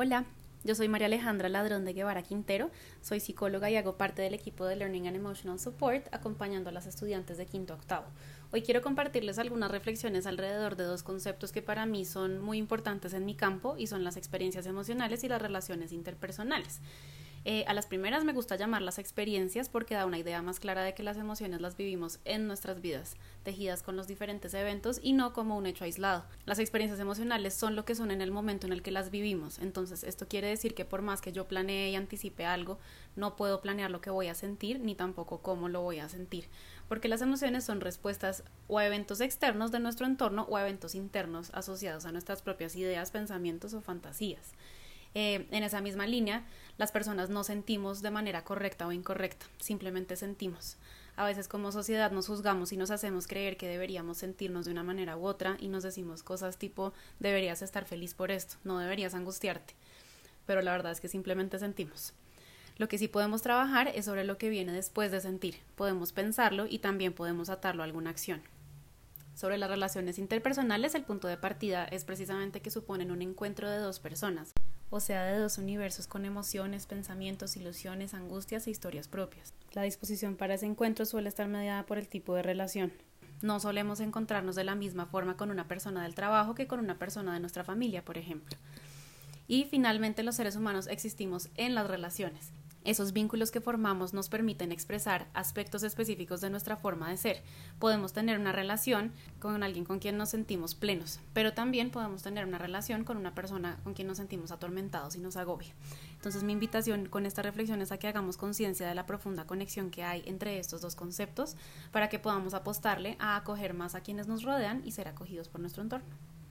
Hola, yo soy María Alejandra Ladrón de Guevara Quintero, soy psicóloga y hago parte del equipo de Learning and Emotional Support acompañando a las estudiantes de quinto octavo. Hoy quiero compartirles algunas reflexiones alrededor de dos conceptos que para mí son muy importantes en mi campo y son las experiencias emocionales y las relaciones interpersonales. Eh, a las primeras me gusta llamarlas experiencias porque da una idea más clara de que las emociones las vivimos en nuestras vidas, tejidas con los diferentes eventos y no como un hecho aislado. Las experiencias emocionales son lo que son en el momento en el que las vivimos, entonces esto quiere decir que por más que yo planee y anticipe algo, no puedo planear lo que voy a sentir ni tampoco cómo lo voy a sentir, porque las emociones son respuestas o a eventos externos de nuestro entorno o a eventos internos asociados a nuestras propias ideas, pensamientos o fantasías. Eh, en esa misma línea, las personas no sentimos de manera correcta o incorrecta, simplemente sentimos. A veces como sociedad nos juzgamos y nos hacemos creer que deberíamos sentirnos de una manera u otra y nos decimos cosas tipo deberías estar feliz por esto, no deberías angustiarte. Pero la verdad es que simplemente sentimos. Lo que sí podemos trabajar es sobre lo que viene después de sentir. Podemos pensarlo y también podemos atarlo a alguna acción. Sobre las relaciones interpersonales, el punto de partida es precisamente que suponen un encuentro de dos personas, o sea, de dos universos con emociones, pensamientos, ilusiones, angustias e historias propias. La disposición para ese encuentro suele estar mediada por el tipo de relación. No solemos encontrarnos de la misma forma con una persona del trabajo que con una persona de nuestra familia, por ejemplo. Y finalmente los seres humanos existimos en las relaciones. Esos vínculos que formamos nos permiten expresar aspectos específicos de nuestra forma de ser. Podemos tener una relación con alguien con quien nos sentimos plenos, pero también podemos tener una relación con una persona con quien nos sentimos atormentados y nos agobia. Entonces mi invitación con esta reflexión es a que hagamos conciencia de la profunda conexión que hay entre estos dos conceptos para que podamos apostarle a acoger más a quienes nos rodean y ser acogidos por nuestro entorno.